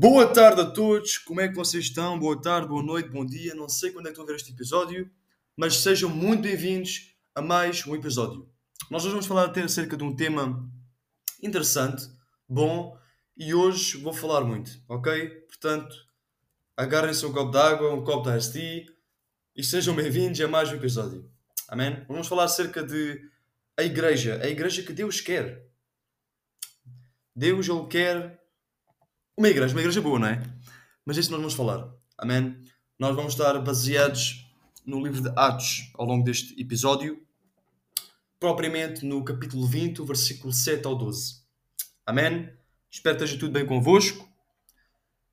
Boa tarde a todos, como é que vocês estão? Boa tarde, boa noite, bom dia. Não sei quando é que estão a ver este episódio, mas sejam muito bem-vindos a mais um episódio. Nós hoje vamos falar acerca de um tema interessante, bom, e hoje vou falar muito, ok? Portanto, agarrem-se um copo de água, um copo de iced e sejam bem-vindos a mais um episódio. Amém? Vamos falar acerca de a igreja, a igreja que Deus quer. Deus, Ele quer uma igreja, uma igreja boa, não é? Mas isso nós vamos falar. Amém? Nós vamos estar baseados no livro de Atos ao longo deste episódio, propriamente no capítulo 20, versículo 7 ao 12. Amém? Espero que esteja tudo bem convosco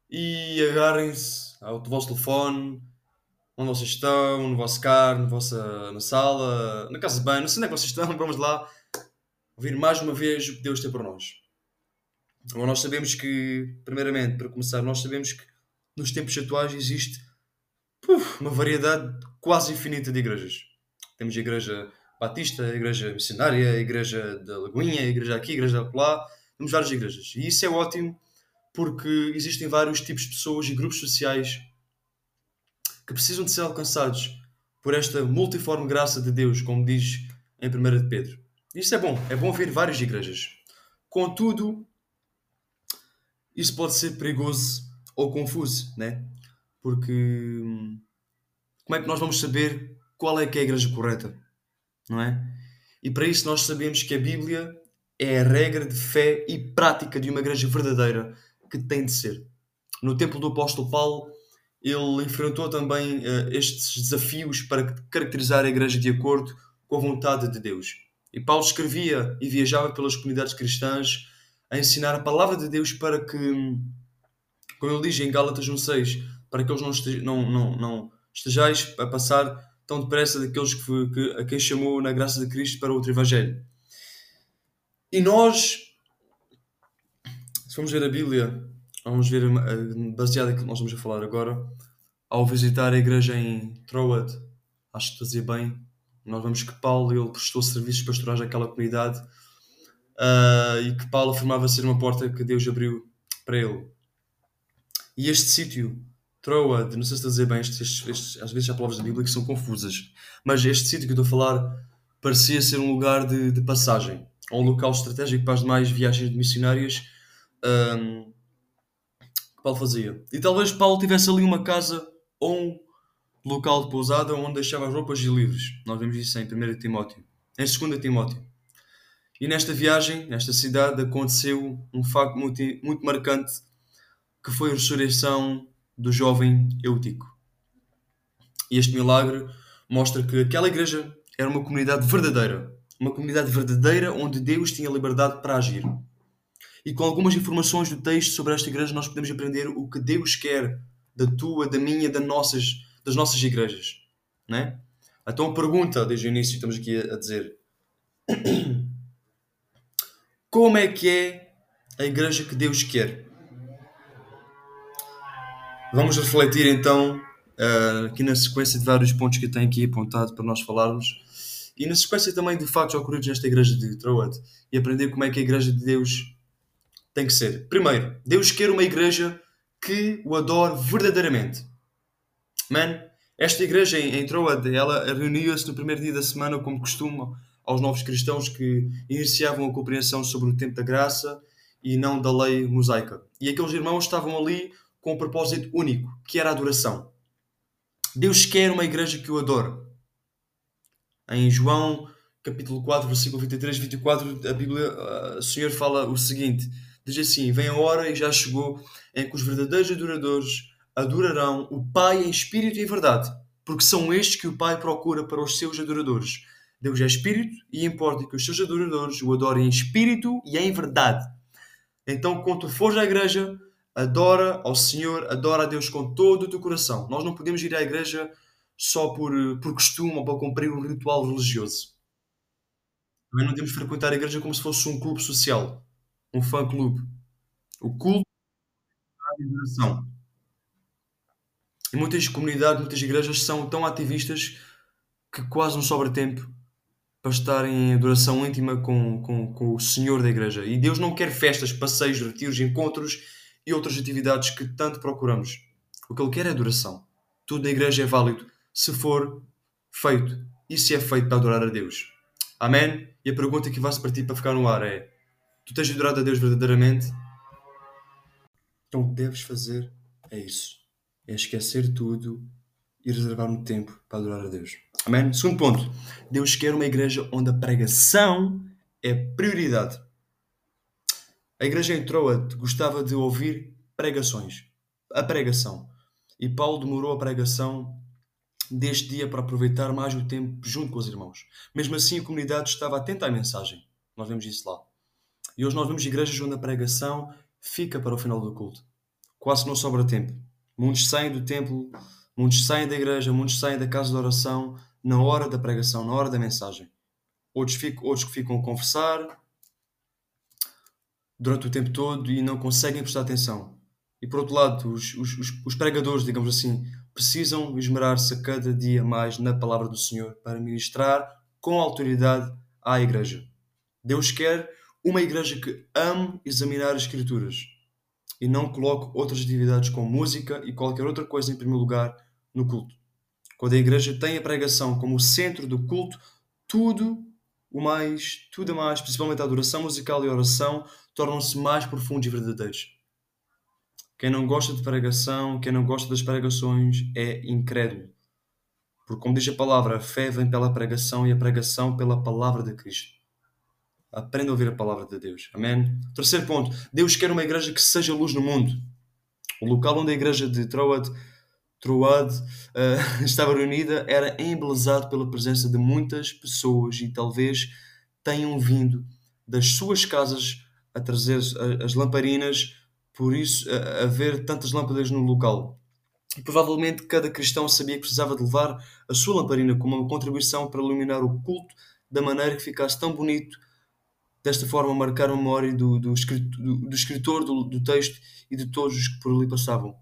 e agarrem-se ao vosso telefone, onde vocês estão, no vosso carro, na vossa na sala, na casa de banho, não sei onde é que vocês estão, vamos lá ouvir mais uma vez o que Deus tem para nós. Agora nós sabemos que, primeiramente, para começar, nós sabemos que nos tempos atuais existe puf, uma variedade quase infinita de igrejas. Temos a igreja batista, a igreja missionária, a igreja da Lagoinha, a igreja aqui, a igreja lá. Temos várias igrejas. E isso é ótimo porque existem vários tipos de pessoas e grupos sociais que precisam de ser alcançados por esta multiforme graça de Deus, como diz em 1 de Pedro. Isso é bom, é bom ver várias igrejas. Contudo, isso pode ser perigoso ou confuso, né? Porque hum, como é que nós vamos saber qual é que é a igreja correta, não é? E para isso nós sabemos que a Bíblia é a regra de fé e prática de uma igreja verdadeira que tem de ser. No tempo do apóstolo Paulo, ele enfrentou também uh, estes desafios para caracterizar a igreja de acordo com a vontade de Deus. E Paulo escrevia e viajava pelas comunidades cristãs a ensinar a palavra de Deus para que, como ele diz em Gálatas 1.6, para que eles não, estejam, não, não, não estejais a passar tão depressa daqueles que, que, a quem chamou na graça de Cristo para outro Evangelho. E nós, se vamos ver a Bíblia, vamos ver baseado em que nós vamos a falar agora, ao visitar a igreja em Troad, acho que fazia bem, nós vemos que Paulo ele prestou serviços pastorais àquela comunidade uh, e que Paulo afirmava ser uma porta que Deus abriu para ele. E este sítio, Troad, não sei se estou a dizer bem, estes, estes, às vezes há palavras da Bíblia que são confusas, mas este sítio que eu estou a falar parecia ser um lugar de, de passagem, um local estratégico para as demais viagens missionárias um, que Paulo fazia. E talvez Paulo tivesse ali uma casa ou um local de pousada onde deixava as roupas livros. Nós vemos isso em 1 Timóteo. Em 2 Timóteo. E nesta viagem, nesta cidade, aconteceu um facto muito, muito marcante que foi a ressurreição do jovem Eutico. E este milagre mostra que aquela igreja era uma comunidade verdadeira. Uma comunidade verdadeira onde Deus tinha liberdade para agir. E com algumas informações do texto sobre esta igreja, nós podemos aprender o que Deus quer da tua, da minha, das nossas, das nossas igrejas. Né? Então, a pergunta, desde o início, estamos aqui a dizer: como é que é a igreja que Deus quer? Vamos refletir então uh, aqui na sequência de vários pontos que eu tenho aqui apontado para nós falarmos e na sequência também de fatos ocorridos nesta igreja de Troad e aprender como é que a igreja de Deus tem que ser. Primeiro, Deus quer uma igreja que o adore verdadeiramente. Man, esta igreja em, Troad, ela reuniu-se no primeiro dia da semana como costuma aos novos cristãos que iniciavam a compreensão sobre o tempo da graça e não da lei mosaica. E aqueles irmãos estavam ali com um propósito único, que era a adoração. Deus quer uma igreja que o adore. Em João, capítulo 4, versículo 23 e 24, a Bíblia, o Senhor fala o seguinte: diz assim: Vem a hora e já chegou em que os verdadeiros adoradores adorarão o Pai em espírito e em verdade, porque são estes que o Pai procura para os seus adoradores. Deus é espírito e importa que os seus adoradores o adorem em espírito e em verdade. Então, quando tu fores à igreja, adora ao Senhor, adora a Deus com todo o teu coração. Nós não podemos ir à igreja só por, por costume ou para cumprir um ritual religioso. Também não devemos frequentar a igreja como se fosse um clube social, um fã-clube. O culto é a adoração. E muitas comunidades, muitas igrejas são tão ativistas que quase não sobra tempo para estar em adoração íntima com, com, com o Senhor da igreja. E Deus não quer festas, passeios, retiros, encontros e outras atividades que tanto procuramos. O que ele quer é adoração. Tudo na igreja é válido se for feito e se é feito para adorar a Deus. Amém? E a pergunta que vai-se para ti para ficar no ar é: Tu tens adorado a Deus verdadeiramente? Então o que deves fazer é isso: é esquecer tudo e reservar um tempo para adorar a Deus. Amém? Segundo ponto: Deus quer uma igreja onde a pregação é prioridade. A igreja em Troa gostava de ouvir pregações. A pregação. E Paulo demorou a pregação deste dia para aproveitar mais o tempo junto com os irmãos. Mesmo assim, a comunidade estava atenta à mensagem. Nós vemos isso lá. E hoje nós vemos igrejas onde a pregação fica para o final do culto. Quase não sobra tempo. Muitos saem do templo, muitos saem da igreja, muitos saem da casa de oração na hora da pregação, na hora da mensagem. Outros, ficam, outros que ficam a conversar durante o tempo todo e não conseguem prestar atenção. E por outro lado, os, os, os pregadores, digamos assim, precisam esmerar-se cada dia mais na palavra do Senhor para ministrar com autoridade à igreja. Deus quer uma igreja que ame examinar as Escrituras e não coloque outras atividades como música e qualquer outra coisa em primeiro lugar no culto. Quando a igreja tem a pregação como o centro do culto, tudo o mais, tudo a mais, principalmente a adoração musical e a oração, tornam-se mais profundos e verdadeiros. Quem não gosta de pregação, quem não gosta das pregações, é incrédulo. Porque, como diz a palavra, a fé vem pela pregação e a pregação pela palavra de Cristo. Aprenda a ouvir a palavra de Deus. Amém? Terceiro ponto. Deus quer uma igreja que seja luz no mundo. O local onde a igreja de Troad, Troad uh, estava reunida era embelezado pela presença de muitas pessoas e talvez tenham vindo das suas casas a trazer as lamparinas, por isso haver tantas lâmpadas no local. E provavelmente cada cristão sabia que precisava de levar a sua lamparina como uma contribuição para iluminar o culto da maneira que ficasse tão bonito desta forma marcar a memória do, do, escritor, do, do, escritor do, do texto e de todos os que por ali passavam.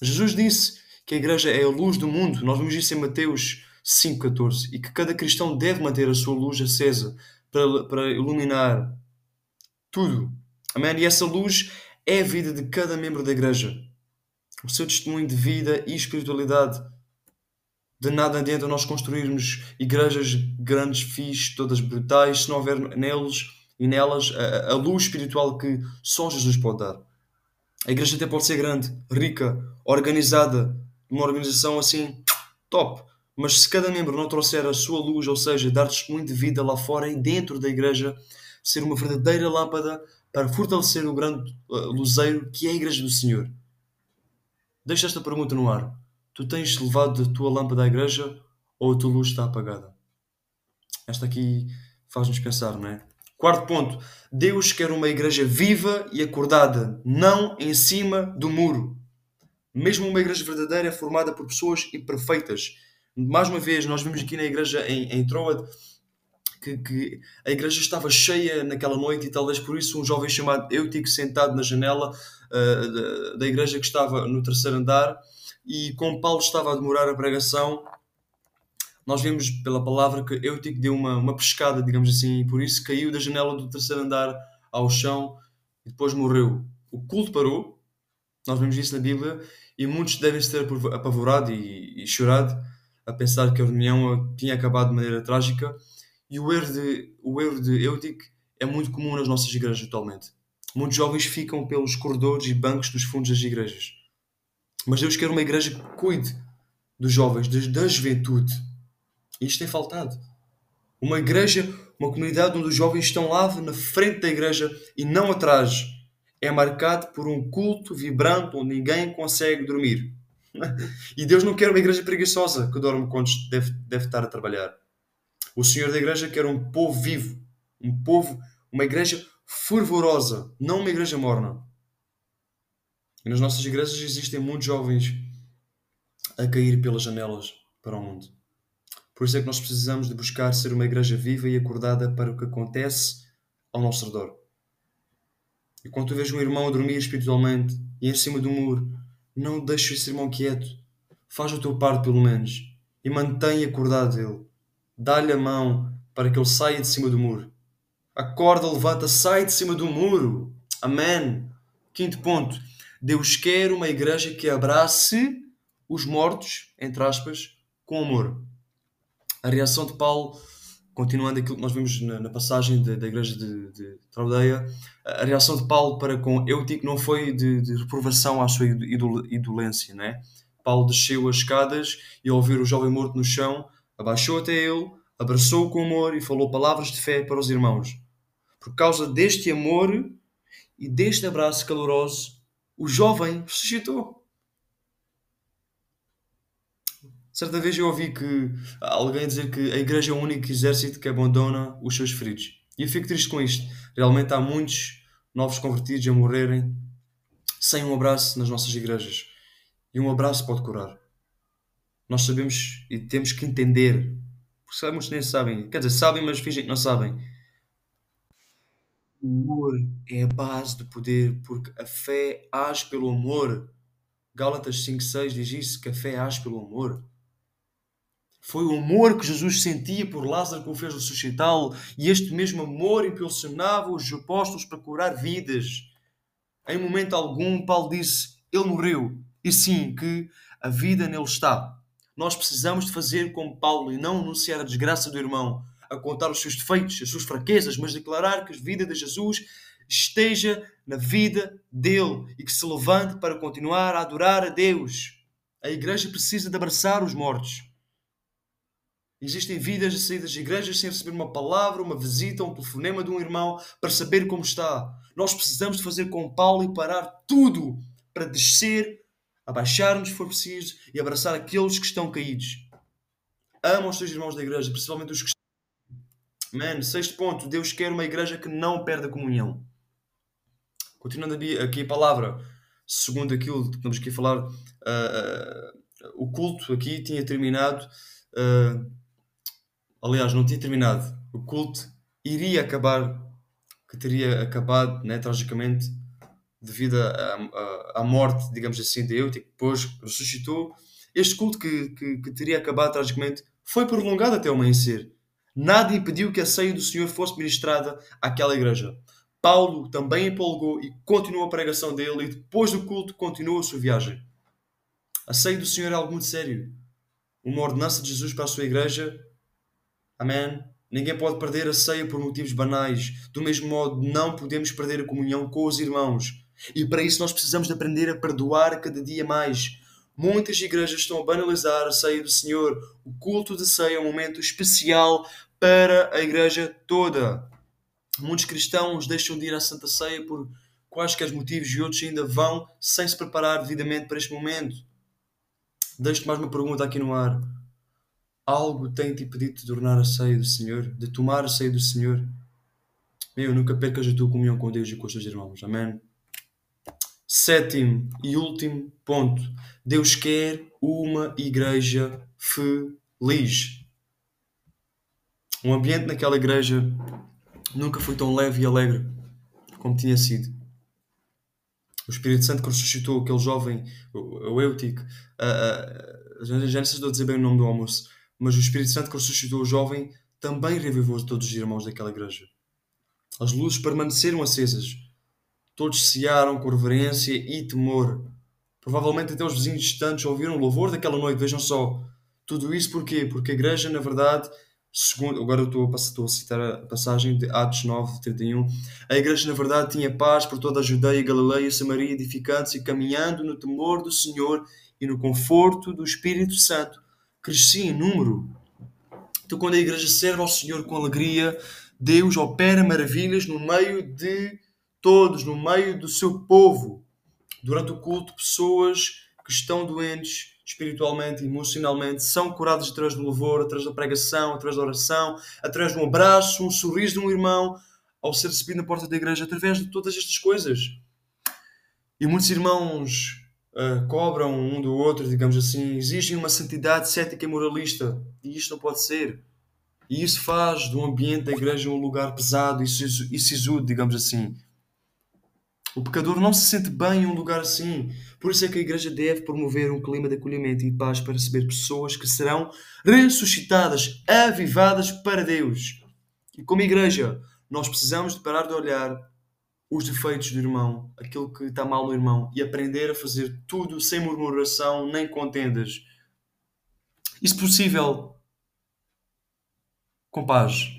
Jesus disse que a igreja é a luz do mundo, nós vemos isso em Mateus 5,14, e que cada cristão deve manter a sua luz acesa para, para iluminar tudo. Amém? E essa luz é a vida de cada membro da igreja. O seu testemunho de vida e espiritualidade. De nada adianta nós construirmos igrejas grandes, fixes, todas brutais, se não houver neles e nelas a, a luz espiritual que só Jesus pode dar. A igreja até pode ser grande, rica, organizada, uma organização assim top, mas se cada membro não trouxer a sua luz, ou seja, dar testemunho de vida lá fora e dentro da igreja, ser uma verdadeira lâmpada para fortalecer o grande uh, luzeiro que é a igreja do Senhor. Deixa esta pergunta no ar. Tu tens levado a tua lâmpada à igreja ou a tua luz está apagada? Esta aqui faz-nos pensar, não é? Quarto ponto. Deus quer uma igreja viva e acordada, não em cima do muro. Mesmo uma igreja verdadeira é formada por pessoas imperfeitas. Mais uma vez, nós vimos aqui na igreja em, em Troad que, que, a igreja estava cheia naquela noite e talvez por isso um jovem chamado Eutico sentado na janela uh, da, da igreja que estava no terceiro andar e como Paulo estava a demorar a pregação nós vemos pela palavra que Eutico deu uma, uma pescada, digamos assim, e por isso caiu da janela do terceiro andar ao chão e depois morreu. O culto parou, nós vemos isso na Bíblia, e muitos devem se ter apavorado e, e chorado a pensar que a reunião tinha acabado de maneira trágica. E o erro de, o erro de Eutico é muito comum nas nossas igrejas atualmente. Muitos jovens ficam pelos corredores e bancos dos fundos das igrejas. Mas Deus quer uma igreja que cuide dos jovens, da juventude isto tem faltado. Uma igreja, uma comunidade onde os jovens estão lá na frente da igreja e não atrás. É marcado por um culto vibrante onde ninguém consegue dormir. E Deus não quer uma igreja preguiçosa que dorme quando deve, deve estar a trabalhar. O Senhor da igreja quer um povo vivo, um povo, uma igreja fervorosa, não uma igreja morna. E nas nossas igrejas existem muitos jovens a cair pelas janelas para o mundo. Por isso é que nós precisamos de buscar ser uma igreja viva e acordada para o que acontece ao nosso redor. E quando tu vês um irmão a dormir espiritualmente e em cima do muro, não deixes esse irmão quieto. Faz o teu parte pelo menos e mantém acordado ele. Dá-lhe a mão para que ele saia de cima do muro. Acorda, levanta, sai de cima do muro. Amém. Quinto ponto. Deus quer uma igreja que abrace os mortos, entre aspas, com amor. A reação de Paulo, continuando aquilo que nós vimos na, na passagem da, da igreja de, de Traudeia, a reação de Paulo para com Eutico não foi de, de reprovação à sua idolência, né? Paulo desceu as escadas e ao ver o jovem morto no chão, abaixou até ele, abraçou-o com amor e falou palavras de fé para os irmãos. Por causa deste amor e deste abraço caloroso, o jovem ressuscitou. Certa vez eu ouvi que alguém dizer que a igreja é o único exército que abandona os seus feridos. E eu fico triste com isto. Realmente há muitos novos convertidos a morrerem sem um abraço nas nossas igrejas. E um abraço pode curar. Nós sabemos e temos que entender. Porque muitos nem sabem. Quer dizer, sabem, mas fingem que não sabem o amor é a base do poder, porque a fé age pelo amor. Gálatas 5,6 diz isso, que a fé age pelo amor. Foi o amor que Jesus sentia por Lázaro que o fez ressuscitá-lo, e este mesmo amor impulsionava os apóstolos para curar vidas. Em momento algum, Paulo disse: Ele morreu, e sim, que a vida nele está. Nós precisamos de fazer como Paulo e não anunciar a desgraça do irmão, a contar os seus defeitos, as suas fraquezas, mas declarar que a vida de Jesus esteja na vida dele e que se levante para continuar a adorar a Deus. A igreja precisa de abraçar os mortos. Existem vidas a sair das igrejas sem receber uma palavra, uma visita, um telefonema de um irmão para saber como está. Nós precisamos de fazer com Paulo e parar tudo para descer, abaixar-nos se for preciso e abraçar aqueles que estão caídos. Ama os teus irmãos da igreja, principalmente os que Mano, sexto ponto, Deus quer uma igreja que não perde a comunhão. Continuando aqui a palavra, segundo aquilo que estamos aqui a falar, uh, uh, o culto aqui tinha terminado. Uh, aliás, não tinha terminado. O culto iria acabar, que teria acabado, né, tragicamente, devido à morte, digamos assim, de Eutico, depois ressuscitou. Este culto que, que, que teria acabado tragicamente foi prolongado até o amanhecer nada impediu que a ceia do Senhor fosse ministrada àquela igreja. Paulo também empolgou e continuou a pregação dele, e depois do culto continuou a sua viagem. A ceia do Senhor é algo muito sério. Uma ordenança de Jesus para a sua igreja. Amém. Ninguém pode perder a ceia por motivos banais. Do mesmo modo, não podemos perder a comunhão com os irmãos. E para isso nós precisamos de aprender a perdoar cada dia mais. Muitas igrejas estão a banalizar a ceia do Senhor. O culto de ceia é um momento especial para a igreja toda. Muitos cristãos deixam de ir à Santa Ceia por quaisquer motivos e outros ainda vão sem se preparar devidamente para este momento. Deixo-te mais uma pergunta aqui no ar. Algo tem-te impedido de tornar a ceia do Senhor, de tomar a ceia do Senhor? Meu, nunca percas a tua comunhão com Deus e com os teus irmãos. Amém? Sétimo e último ponto. Deus quer uma igreja feliz. O ambiente naquela igreja nunca foi tão leve e alegre como tinha sido. O Espírito Santo que ressuscitou aquele jovem, o Eutico, uh, uh, já não sei se estou a dizer bem o nome do almoço, mas o Espírito Santo que ressuscitou o jovem também revivou todos os irmãos daquela igreja. As luzes permaneceram acesas. Todos cearam com reverência e temor. Provavelmente até os vizinhos distantes ouviram o louvor daquela noite. Vejam só. Tudo isso porquê? Porque a igreja, na verdade, segundo, agora estou a, estou a citar a passagem de Atos 9, 31. A igreja, na verdade, tinha paz por toda a Judeia, Galileia, Samaria, edificando-se e caminhando no temor do Senhor e no conforto do Espírito Santo. Crescia em número. Então, quando a igreja serve ao Senhor com alegria, Deus opera maravilhas no meio de todos, no meio do seu povo. Durante o culto, pessoas que estão doentes, espiritualmente, emocionalmente, são curados através do louvor, através da pregação, através da oração, através de um abraço, um sorriso de um irmão, ao ser recebido na porta da igreja, através de todas estas coisas. E muitos irmãos uh, cobram um do outro, digamos assim, exigem uma santidade cética e moralista, e isto não pode ser. E isso faz do ambiente da igreja um lugar pesado e sisudo, digamos assim. O pecador não se sente bem em um lugar assim. Por isso é que a igreja deve promover um clima de acolhimento e paz para receber pessoas que serão ressuscitadas, avivadas para Deus. E como igreja, nós precisamos de parar de olhar os defeitos do irmão, aquilo que está mal no irmão, e aprender a fazer tudo sem murmuração nem contendas. E se possível, com paz.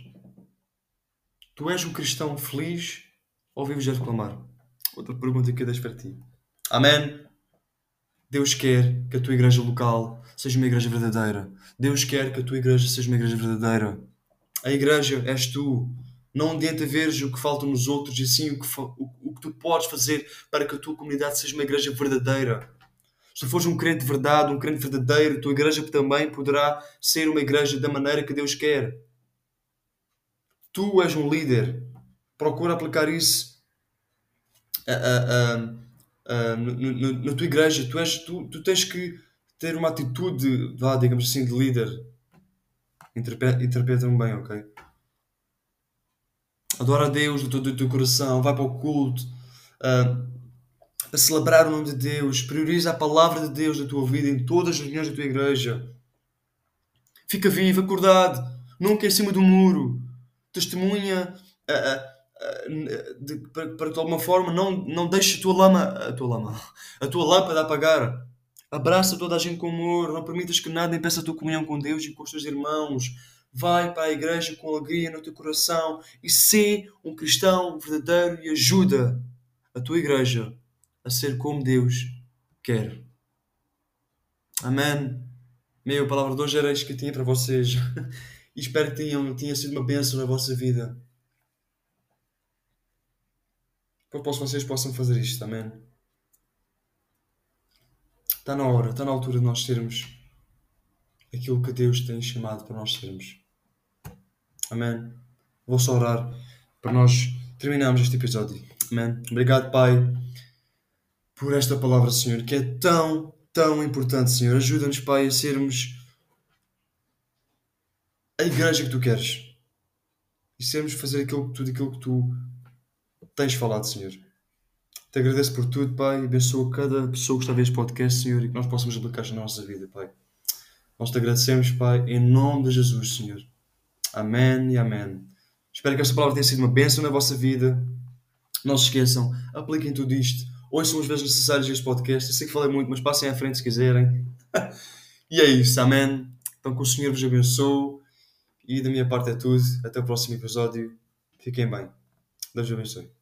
Tu és um cristão feliz ou vives a reclamar? Outra pergunta que eu deixo para ti. Amém? Deus quer que a tua igreja local seja uma igreja verdadeira. Deus quer que a tua igreja seja uma igreja verdadeira. A igreja és tu. Não adianta veres o que falta nos outros e sim o que, o, o que tu podes fazer para que a tua comunidade seja uma igreja verdadeira. Se tu fores um crente de verdade, um crente verdadeiro, a tua igreja também poderá ser uma igreja da maneira que Deus quer. Tu és um líder. Procura aplicar isso a, a, a, na tua igreja. Tu, és, tu, tu tens que ter uma atitude, vá, digamos assim, de líder. Interpreta-me bem, ok? Adora a Deus do teu, coração, vai para o culto, uh, a celebrar o nome de Deus, prioriza a palavra de Deus na tua vida, em todas as reuniões da tua igreja. Fica vivo, acordado, nunca em cima do muro. Testemunha uh, uh, de, para, para que de alguma forma não, não deixe a tua lama, a tua lama, a tua lâmpada apagar. Abraça toda a gente com amor, não permitas que nada impeça a tua comunhão com Deus e com os teus irmãos. Vai para a igreja com alegria no teu coração e sê um cristão verdadeiro e ajuda a tua igreja a ser como Deus quer. Amém. Meu, a palavra de hoje era isto que eu tinha para vocês. e espero que tenham, tenha sido uma bênção na vossa vida. Que vocês possam fazer isto. Amém. Está na hora, está na altura de nós sermos aquilo que Deus tem chamado para nós sermos. Amém. Vou só orar para nós terminarmos este episódio. Amém. Obrigado, Pai, por esta palavra, Senhor, que é tão, tão importante, Senhor. Ajuda-nos, Pai, a sermos a igreja que Tu queres e sermos fazer aquilo, tudo aquilo que Tu tens falado, Senhor. Te agradeço por tudo, Pai. Abençoa cada pessoa que está a ver este podcast, Senhor, e que nós possamos aplicar na nossa vida, Pai. Nós te agradecemos, Pai, em nome de Jesus, Senhor. Amém e amém. Espero que esta palavra tenha sido uma bênção na vossa vida. Não se esqueçam, apliquem tudo isto. São as vezes necessárias este podcast. Eu sei que falei muito, mas passem à frente se quiserem. e é isso, amém. Então que o Senhor vos abençoe. E da minha parte é tudo. Até o próximo episódio. Fiquem bem. Deus abençoe.